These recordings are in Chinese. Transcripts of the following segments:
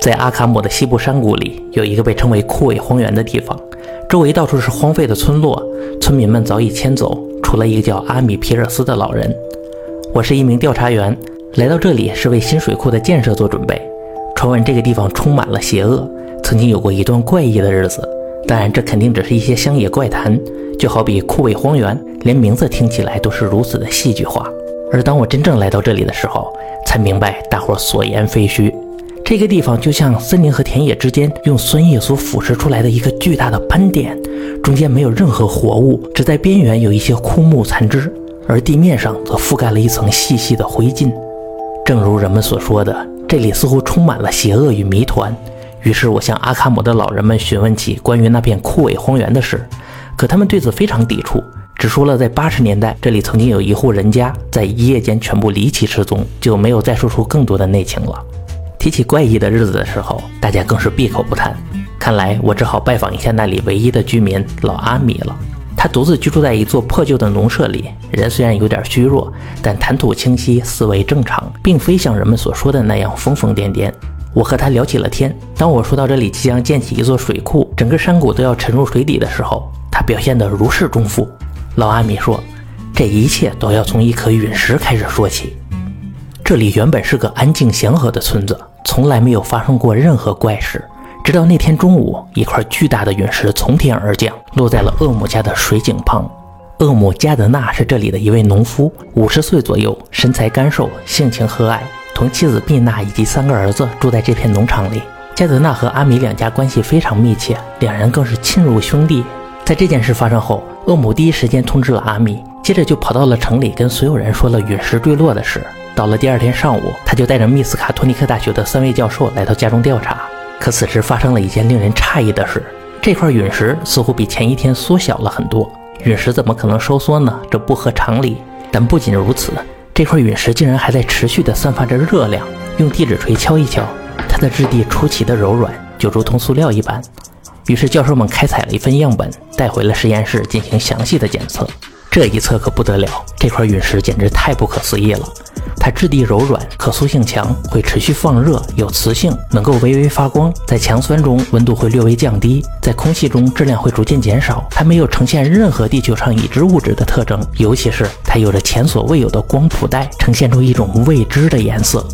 在阿卡姆的西部山谷里，有一个被称为枯萎荒原的地方，周围到处是荒废的村落，村民们早已迁走，除了一个叫阿米皮尔斯的老人。我是一名调查员，来到这里是为新水库的建设做准备。传闻这个地方充满了邪恶，曾经有过一段怪异的日子。当然，这肯定只是一些乡野怪谈，就好比枯萎荒原，连名字听起来都是如此的戏剧化。而当我真正来到这里的时候，才明白大伙所言非虚。这个地方就像森林和田野之间用酸液所腐蚀出来的一个巨大的斑点，中间没有任何活物，只在边缘有一些枯木残枝，而地面上则覆盖了一层细细的灰烬。正如人们所说的，这里似乎充满了邪恶与谜团。于是我向阿卡姆的老人们询问起关于那片枯萎荒原的事，可他们对此非常抵触，只说了在八十年代这里曾经有一户人家在一夜间全部离奇失踪，就没有再说出更多的内情了。提起怪异的日子的时候，大家更是闭口不谈。看来我只好拜访一下那里唯一的居民老阿米了。他独自居住在一座破旧的农舍里，人虽然有点虚弱，但谈吐清晰，思维正常，并非像人们所说的那样疯疯癫癫。我和他聊起了天。当我说到这里即将建起一座水库，整个山谷都要沉入水底的时候，他表现得如释重负。老阿米说：“这一切都要从一颗陨石开始说起。这里原本是个安静祥和的村子。”从来没有发生过任何怪事，直到那天中午，一块巨大的陨石从天而降，落在了厄姆家的水井旁。厄姆加德纳是这里的一位农夫，五十岁左右，身材干瘦，性情和蔼，同妻子毕娜以及三个儿子住在这片农场里。加德纳和阿米两家关系非常密切，两人更是亲如兄弟。在这件事发生后，厄姆第一时间通知了阿米，接着就跑到了城里，跟所有人说了陨石坠落的事。到了第二天上午，他就带着密斯卡托尼克大学的三位教授来到家中调查。可此时发生了一件令人诧异的事：这块陨石似乎比前一天缩小了很多。陨石怎么可能收缩呢？这不合常理。但不仅如此，这块陨石竟然还在持续地散发着热量。用地质锤敲一敲，它的质地出奇的柔软，就如同塑料一般。于是教授们开采了一份样本，带回了实验室进行详细的检测。这一测可不得了，这块陨石简直太不可思议了。它质地柔软，可塑性强，会持续放热，有磁性，能够微微发光。在强酸中，温度会略微降低；在空气中，质量会逐渐减少。它没有呈现任何地球上已知物质的特征，尤其是它有着前所未有的光谱带，呈现出一种未知的颜色。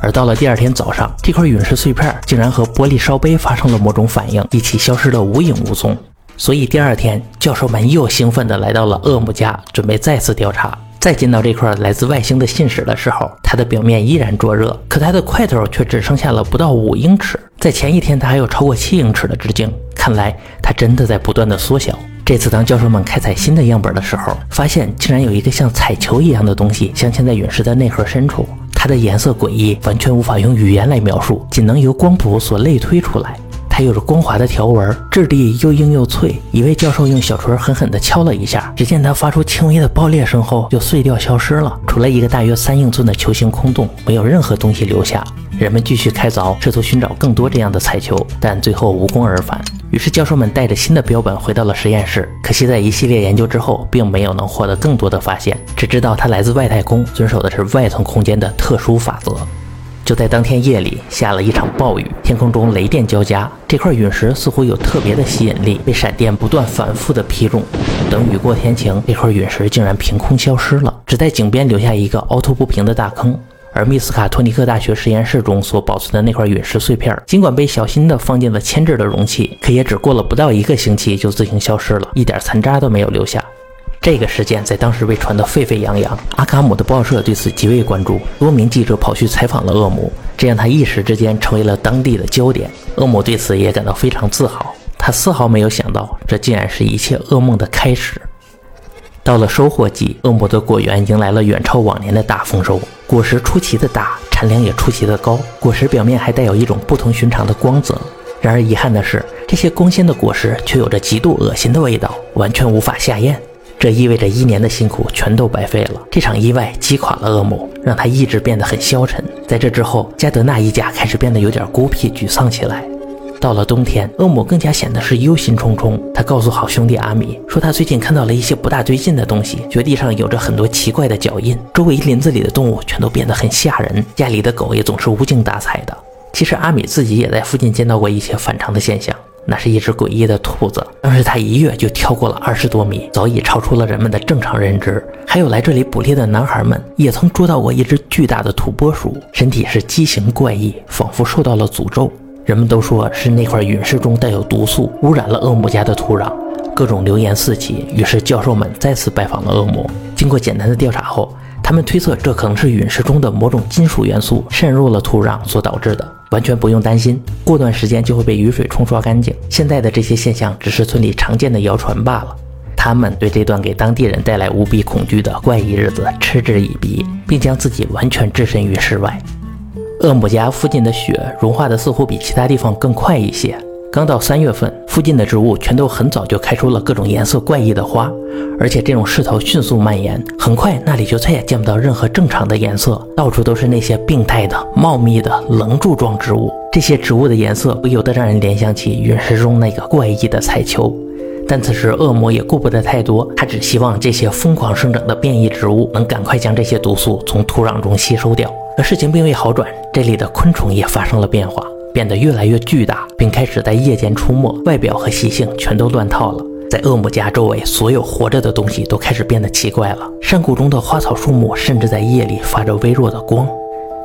而到了第二天早上，这块陨石碎片竟然和玻璃烧杯发生了某种反应，一起消失得无影无踪。所以第二天，教授们又兴奋地来到了厄姆家，准备再次调查。再见到这块来自外星的信使的时候，它的表面依然灼热，可它的块头却只剩下了不到五英尺。在前一天，它还有超过七英尺的直径，看来它真的在不断的缩小。这次当教授们开采新的样本的时候，发现竟然有一个像彩球一样的东西镶嵌在陨石的内核深处，它的颜色诡异，完全无法用语言来描述，仅能由光谱所类推出来。它有着光滑的条纹，质地又硬又脆。一位教授用小锤狠狠地敲了一下，只见它发出轻微的爆裂声后就碎掉消失了，除了一个大约三英寸的球形空洞，没有任何东西留下。人们继续开凿，试图寻找更多这样的彩球，但最后无功而返。于是教授们带着新的标本回到了实验室，可惜在一系列研究之后，并没有能获得更多的发现，只知道它来自外太空，遵守的是外层空间的特殊法则。就在当天夜里，下了一场暴雨，天空中雷电交加。这块陨石似乎有特别的吸引力，被闪电不断反复的劈中。等雨过天晴，这块陨石竟然凭空消失了，只在井边留下一个凹凸不平的大坑。而密斯卡托尼克大学实验室中所保存的那块陨石碎片，尽管被小心的放进了铅制的容器，可也只过了不到一个星期就自行消失了，一点残渣都没有留下。这个事件在当时被传得沸沸扬扬，阿卡姆的报社对此极为关注，多名记者跑去采访了厄姆，这让他一时之间成为了当地的焦点。厄姆对此也感到非常自豪，他丝毫没有想到，这竟然是一切噩梦的开始。到了收获季，恶魔的果园迎来了远超往年的大丰收，果实出奇的大，产量也出奇的高，果实表面还带有一种不同寻常的光泽。然而遗憾的是，这些光鲜的果实却有着极度恶心的味道，完全无法下咽。这意味着一年的辛苦全都白费了。这场意外击垮了厄姆，让他意志变得很消沉。在这之后，加德纳一家开始变得有点孤僻、沮丧起来。到了冬天，厄姆更加显得是忧心忡忡。他告诉好兄弟阿米说，他最近看到了一些不大对劲的东西，绝地上有着很多奇怪的脚印，周围林子里的动物全都变得很吓人，家里的狗也总是无精打采的。其实阿米自己也在附近见到过一些反常的现象，那是一只诡异的兔子，当时它一跃就跳过了二十多米，早已超出了人们的正常认知。还有来这里捕猎的男孩们也曾捉到过一只巨大的土拨鼠，身体是畸形怪异，仿佛受到了诅咒。人们都说是那块陨石中带有毒素，污染了恶魔家的土壤。各种流言四起，于是教授们再次拜访了恶魔。经过简单的调查后，他们推测这可能是陨石中的某种金属元素渗入了土壤所导致的，完全不用担心，过段时间就会被雨水冲刷干净。现在的这些现象只是村里常见的谣传罢了。他们对这段给当地人带来无比恐惧的怪异日子嗤之以鼻，并将自己完全置身于世外。厄姆家附近的雪融化的似乎比其他地方更快一些。刚到三月份，附近的植物全都很早就开出了各种颜色怪异的花，而且这种势头迅速蔓延，很快那里就再也见不到任何正常的颜色，到处都是那些病态的、茂密的棱柱状植物。这些植物的颜色不由得让人联想起陨石中那个怪异的彩球。但此时恶魔也顾不得太多，他只希望这些疯狂生长的变异植物能赶快将这些毒素从土壤中吸收掉。可事情并未好转，这里的昆虫也发生了变化。变得越来越巨大，并开始在夜间出没，外表和习性全都乱套了。在恶魔家周围，所有活着的东西都开始变得奇怪了。山谷中的花草树木甚至在夜里发着微弱的光。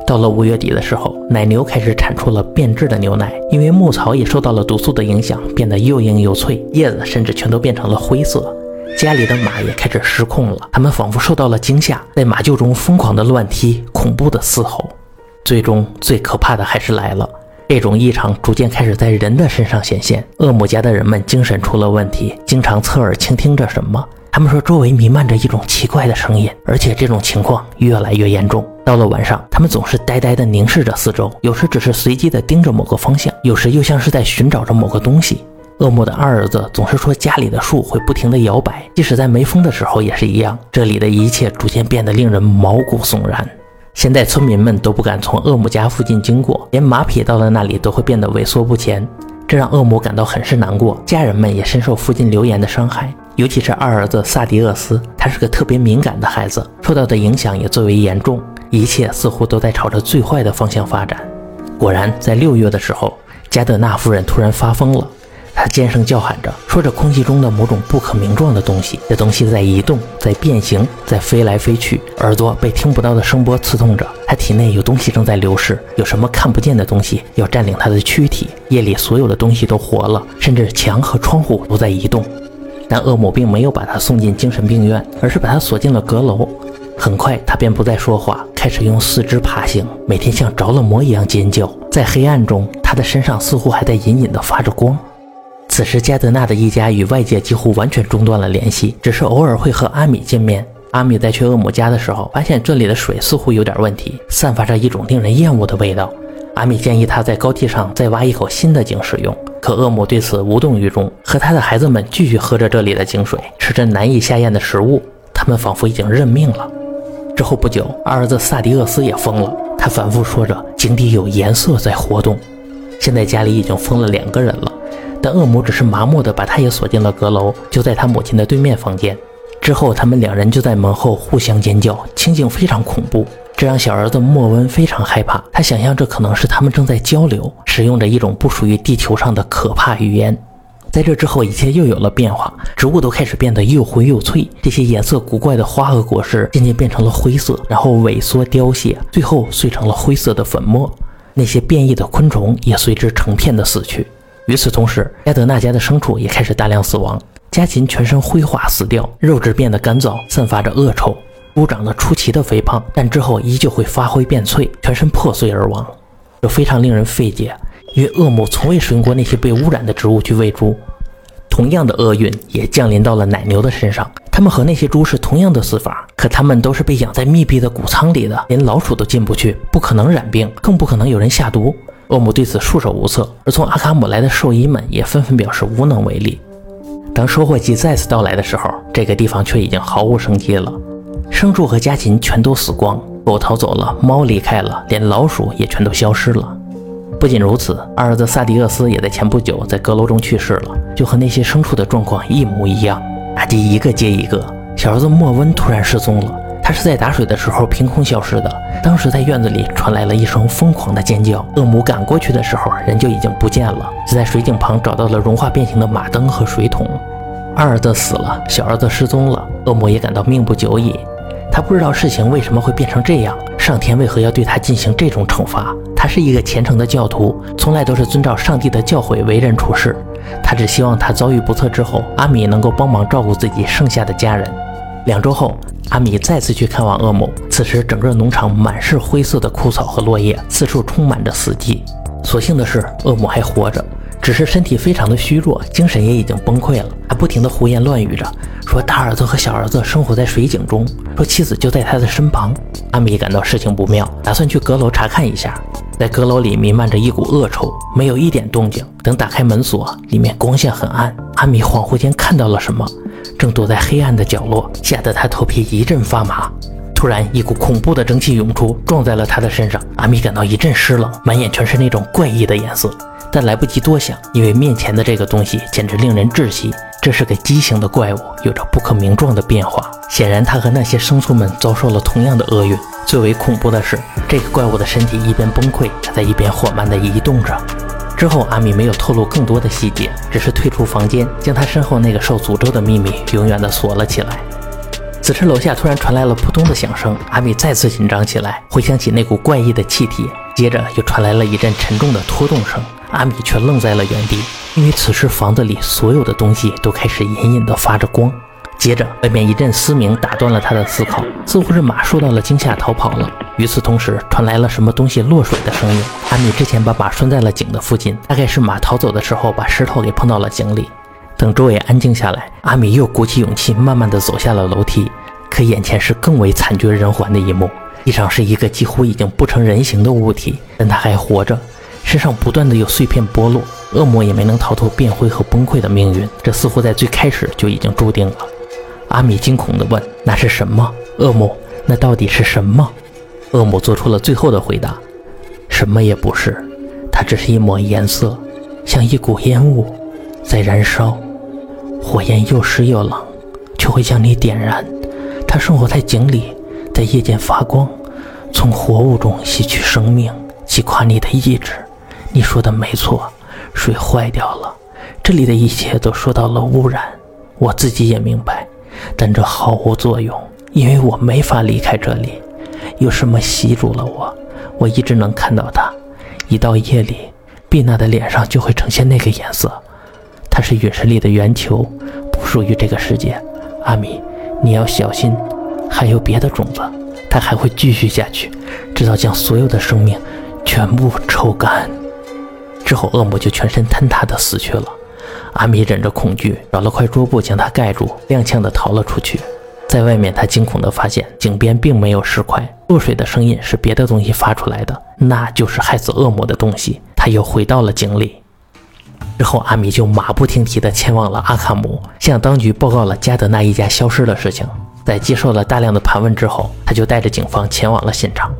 到了五月底的时候，奶牛开始产出了变质的牛奶，因为牧草也受到了毒素的影响，变得又硬又脆，叶子甚至全都变成了灰色。家里的马也开始失控了，它们仿佛受到了惊吓，在马厩中疯狂地乱踢，恐怖地嘶吼。最终，最可怕的还是来了。这种异常逐渐开始在人的身上显现。恶魔家的人们精神出了问题，经常侧耳倾听着什么。他们说周围弥漫着一种奇怪的声音，而且这种情况越来越严重。到了晚上，他们总是呆呆地凝视着四周，有时只是随机地盯着某个方向，有时又像是在寻找着某个东西。恶魔的二儿子总是说家里的树会不停地摇摆，即使在没风的时候也是一样。这里的一切逐渐变得令人毛骨悚然。现在村民们都不敢从恶魔家附近经过，连马匹到了那里都会变得萎缩不前，这让恶魔感到很是难过。家人们也深受附近流言的伤害，尤其是二儿子萨迪厄斯，他是个特别敏感的孩子，受到的影响也最为严重。一切似乎都在朝着最坏的方向发展。果然，在六月的时候，加德纳夫人突然发疯了。他尖声叫喊着，说着空气中的某种不可名状的东西。这东西在移动，在变形，在飞来飞去。耳朵被听不到的声波刺痛着。他体内有东西正在流逝，有什么看不见的东西要占领他的躯体。夜里所有的东西都活了，甚至墙和窗户都在移动。但恶魔并没有把他送进精神病院，而是把他锁进了阁楼。很快，他便不再说话，开始用四肢爬行，每天像着了魔一样尖叫。在黑暗中，他的身上似乎还在隐隐地发着光。此时，加德纳的一家与外界几乎完全中断了联系，只是偶尔会和阿米见面。阿米在去恶魔家的时候，发现这里的水似乎有点问题，散发着一种令人厌恶的味道。阿米建议他在高地上再挖一口新的井使用，可恶魔对此无动于衷，和他的孩子们继续喝着这里的井水，吃着难以下咽的食物。他们仿佛已经认命了。之后不久，二儿子萨迪厄斯也疯了，他反复说着井底有颜色在活动。现在家里已经疯了两个人了。但恶魔只是麻木地把他也锁进了阁楼，就在他母亲的对面房间。之后，他们两人就在门后互相尖叫，情景非常恐怖，这让小儿子莫温非常害怕。他想象这可能是他们正在交流，使用着一种不属于地球上的可怕语言。在这之后，一切又有了变化，植物都开始变得又灰又脆，这些颜色古怪的花和果实渐渐变成了灰色，然后萎缩凋谢，最后碎成了灰色的粉末。那些变异的昆虫也随之成片的死去。与此同时，加德纳家的牲畜也开始大量死亡。家禽全身灰化死掉，肉质变得干燥，散发着恶臭。猪长得出奇的肥胖，但之后依旧会发灰变脆，全身破碎而亡。这非常令人费解，因为恶魔从未使用过那些被污染的植物去喂猪。同样的厄运也降临到了奶牛的身上，它们和那些猪是同样的死法，可它们都是被养在密闭的谷仓里的，连老鼠都进不去，不可能染病，更不可能有人下毒。恶魔对此束手无策，而从阿卡姆来的兽医们也纷纷表示无能为力。当收获季再次到来的时候，这个地方却已经毫无生机了，牲畜和家禽全都死光，狗逃走了，猫离开了，连老鼠也全都消失了。不仅如此，二儿子萨迪厄斯也在前不久在阁楼中去世了，就和那些牲畜的状况一模一样。打击一个接一个，小儿子莫温突然失踪了。他是在打水的时候凭空消失的。当时在院子里传来了一声疯狂的尖叫，恶魔赶过去的时候，人就已经不见了，只在水井旁找到了融化变形的马灯和水桶。二儿子死了，小儿子失踪了，恶魔也感到命不久矣。他不知道事情为什么会变成这样，上天为何要对他进行这种惩罚？他是一个虔诚的教徒，从来都是遵照上帝的教诲为人处事。他只希望他遭遇不测之后，阿米能够帮忙照顾自己剩下的家人。两周后，阿米再次去看望恶魔。此时，整个农场满是灰色的枯草和落叶，四处充满着死寂。所幸的是，恶魔还活着，只是身体非常的虚弱，精神也已经崩溃了，还不停的胡言乱语着，说大儿子和小儿子生活在水井中，说妻子就在他的身旁。阿米感到事情不妙，打算去阁楼查看一下。在阁楼里弥漫着一股恶臭，没有一点动静。等打开门锁，里面光线很暗。阿米恍惚间看到了什么。正躲在黑暗的角落，吓得他头皮一阵发麻。突然，一股恐怖的蒸汽涌出，撞在了他的身上。阿米感到一阵湿冷，满眼全是那种怪异的颜色。但来不及多想，因为面前的这个东西简直令人窒息。这是个畸形的怪物，有着不可名状的变化。显然，他和那些牲畜们遭受了同样的厄运。最为恐怖的是，这个怪物的身体一边崩溃，还在一边缓慢地移动着。之后，阿米没有透露更多的细节，只是退出房间，将他身后那个受诅咒的秘密永远的锁了起来。此时，楼下突然传来了扑通的响声，阿米再次紧张起来，回想起那股怪异的气体，接着又传来了一阵沉重的拖动声，阿米却愣在了原地，因为此时房子里所有的东西都开始隐隐的发着光。接着，外面一阵嘶鸣打断了他的思考，似乎是马受到了惊吓逃跑了。与此同时，传来了什么东西落水的声音。阿米之前把马拴在了井的附近，大概是马逃走的时候把石头给碰到了井里。等周围安静下来，阿米又鼓起勇气，慢慢的走下了楼梯。可眼前是更为惨绝人寰的一幕：地上是一个几乎已经不成人形的物体，但他还活着，身上不断的有碎片剥落。恶魔也没能逃脱变灰和崩溃的命运，这似乎在最开始就已经注定了。阿米惊恐地问：“那是什么？恶魔？那到底是什么？”恶魔做出了最后的回答：“什么也不是，它只是一抹颜色，像一股烟雾，在燃烧。火焰又湿又冷，却会将你点燃。它生活在井里，在夜间发光，从活物中吸取生命，击垮你的意志。你说的没错，水坏掉了，这里的一切都受到了污染。我自己也明白。”但这毫无作用，因为我没法离开这里。有什么吸住了我？我一直能看到他。一到夜里，碧娜的脸上就会呈现那个颜色。它是陨石里的圆球，不属于这个世界。阿米，你要小心，还有别的种子，它还会继续下去，直到将所有的生命全部抽干。之后，恶魔就全身坍塌的死去了。阿米忍着恐惧，找了块桌布将它盖住，踉跄的逃了出去。在外面，他惊恐地发现井边并没有石块，落水的声音是别的东西发出来的，那就是害死恶魔的东西。他又回到了井里。之后，阿米就马不停蹄地前往了阿卡姆，向当局报告了加德纳一家消失的事情。在接受了大量的盘问之后，他就带着警方前往了现场。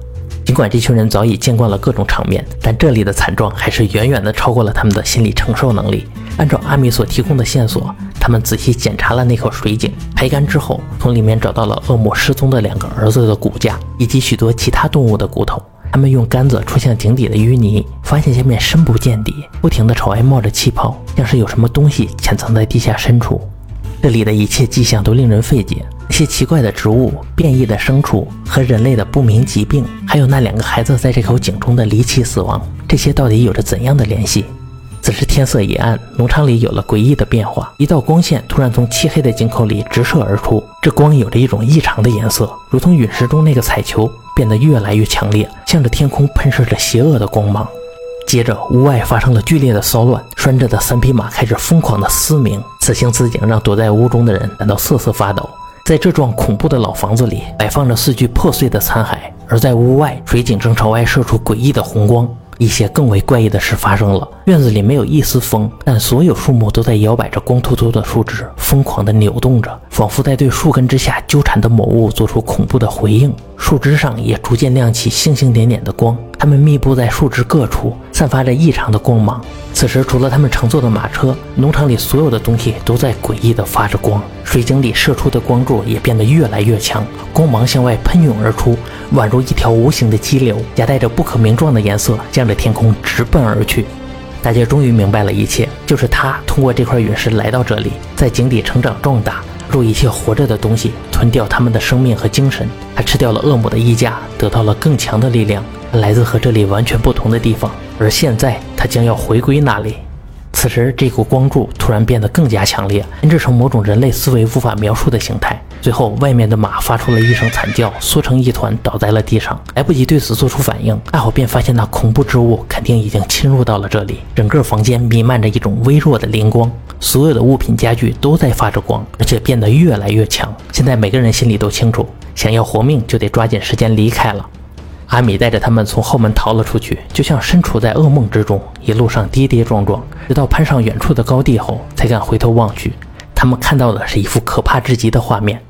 尽管这群人早已见惯了各种场面，但这里的惨状还是远远的超过了他们的心理承受能力。按照阿米所提供的线索，他们仔细检查了那口水井，排干之后，从里面找到了恶魔失踪的两个儿子的骨架，以及许多其他动物的骨头。他们用杆子戳向井底的淤泥，发现下面深不见底，不停地朝外冒着气泡，像是有什么东西潜藏在地下深处。这里的一切迹象都令人费解。那些奇怪的植物、变异的牲畜和人类的不明疾病，还有那两个孩子在这口井中的离奇死亡，这些到底有着怎样的联系？此时天色已暗，农场里有了诡异的变化。一道光线突然从漆黑的井口里直射而出，这光有着一种异常的颜色，如同陨石中那个彩球，变得越来越强烈，向着天空喷射着邪恶的光芒。接着，屋外发生了剧烈的骚乱，拴着的三匹马开始疯狂的嘶鸣。此情此景让躲在屋中的人感到瑟瑟发抖。在这幢恐怖的老房子里，摆放着四具破碎的残骸，而在屋外，水井正朝外射出诡异的红光。一些更为怪异的事发生了。院子里没有一丝风，但所有树木都在摇摆着光秃秃的树枝，疯狂地扭动着，仿佛在对树根之下纠缠的某物做出恐怖的回应。树枝上也逐渐亮起星星点点的光，它们密布在树枝各处，散发着异常的光芒。此时，除了他们乘坐的马车，农场里所有的东西都在诡异地发着光。水井里射出的光柱也变得越来越强，光芒向外喷涌而出，宛如一条无形的激流，夹带着不可名状的颜色，向着天空直奔而去。大家终于明白了一切，就是他通过这块陨石来到这里，在井底成长壮大，入一切活着的东西，吞掉他们的生命和精神。他吃掉了恶魔的衣架，得到了更强的力量，来自和这里完全不同的地方。而现在，他将要回归那里。此时，这股光柱突然变得更加强烈，编织成某种人类思维无法描述的形态。最后，外面的马发出了一声惨叫，缩成一团倒在了地上。来不及对此做出反应，阿火便发现那恐怖之物肯定已经侵入到了这里。整个房间弥漫着一种微弱的灵光，所有的物品家具都在发着光，而且变得越来越强。现在每个人心里都清楚，想要活命就得抓紧时间离开了。阿米带着他们从后门逃了出去，就像身处在噩梦之中。一路上跌跌撞撞，直到攀上远处的高地后，才敢回头望去。他们看到的是一幅可怕至极的画面：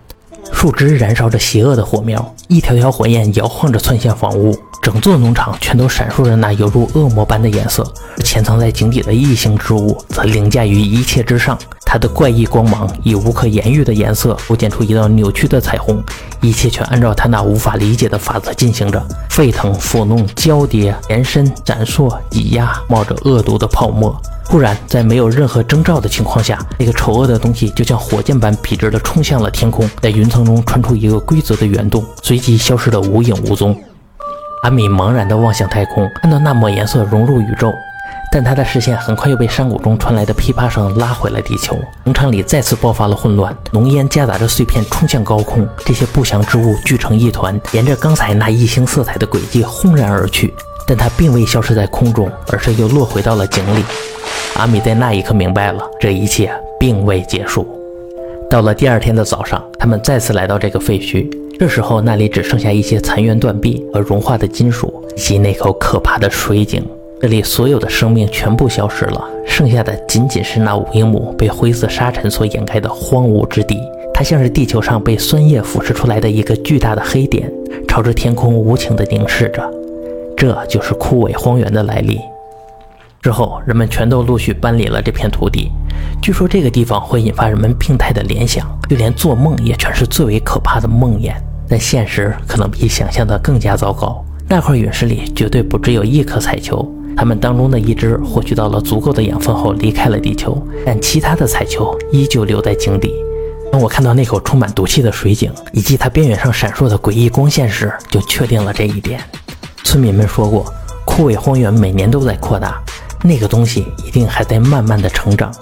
树枝燃烧着邪恶的火苗，一条条火焰摇晃着窜向房屋。整座农场全都闪烁着那犹如恶魔般的颜色，潜藏在井底的异形之物则凌驾于一切之上。它的怪异光芒以无可言喻的颜色构建出一道扭曲的彩虹，一切全按照他那无法理解的法则进行着：沸腾、抚弄、交叠、延伸、闪烁、挤压，冒着恶毒的泡沫。忽然，在没有任何征兆的情况下，那个丑恶的东西就像火箭般笔直地冲向了天空，在云层中穿出一个规则的圆洞，随即消失得无影无踪。阿米茫然地望向太空，看到那抹颜色融入宇宙。但他的视线很快又被山谷中传来的噼啪声拉回了地球。农场里再次爆发了混乱，浓烟夹杂着碎片冲向高空，这些不祥之物聚成一团，沿着刚才那异星色彩的轨迹轰然而去。但它并未消失在空中，而是又落回到了井里。阿米在那一刻明白了，这一切并未结束。到了第二天的早上，他们再次来到这个废墟，这时候那里只剩下一些残垣断壁和融化的金属，以及那口可怕的水井。这里所有的生命全部消失了，剩下的仅仅是那五英亩被灰色沙尘所掩盖的荒芜之地。它像是地球上被酸液腐蚀出来的一个巨大的黑点，朝着天空无情地凝视着。这就是枯萎荒原的来历。之后，人们全都陆续搬离了这片土地。据说这个地方会引发人们病态的联想，就连做梦也全是最为可怕的梦魇。但现实可能比想象的更加糟糕。那块陨石里绝对不只有一颗彩球。他们当中的一只获取到了足够的养分后离开了地球，但其他的彩球依旧留在井底。当我看到那口充满毒气的水井以及它边缘上闪烁的诡异光线时，就确定了这一点。村民们说过，枯萎荒原每年都在扩大，那个东西一定还在慢慢的成长。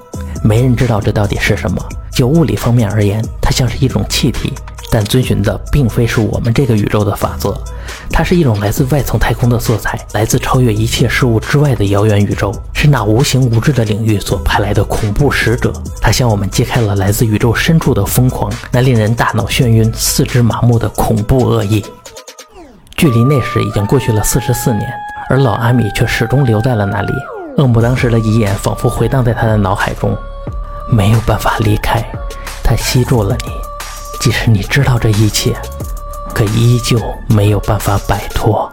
没人知道这到底是什么。就物理方面而言，它像是一种气体。但遵循的并非是我们这个宇宙的法则，它是一种来自外层太空的色彩，来自超越一切事物之外的遥远宇宙，是那无形无质的领域所派来的恐怖使者。它向我们揭开了来自宇宙深处的疯狂，那令人大脑眩晕、四肢麻木的恐怖恶意。距离那时已经过去了四十四年，而老阿米却始终留在了那里。恶魔当时的遗言仿佛回荡在他的脑海中：没有办法离开，他吸住了你。即使你知道这一切，可依旧没有办法摆脱。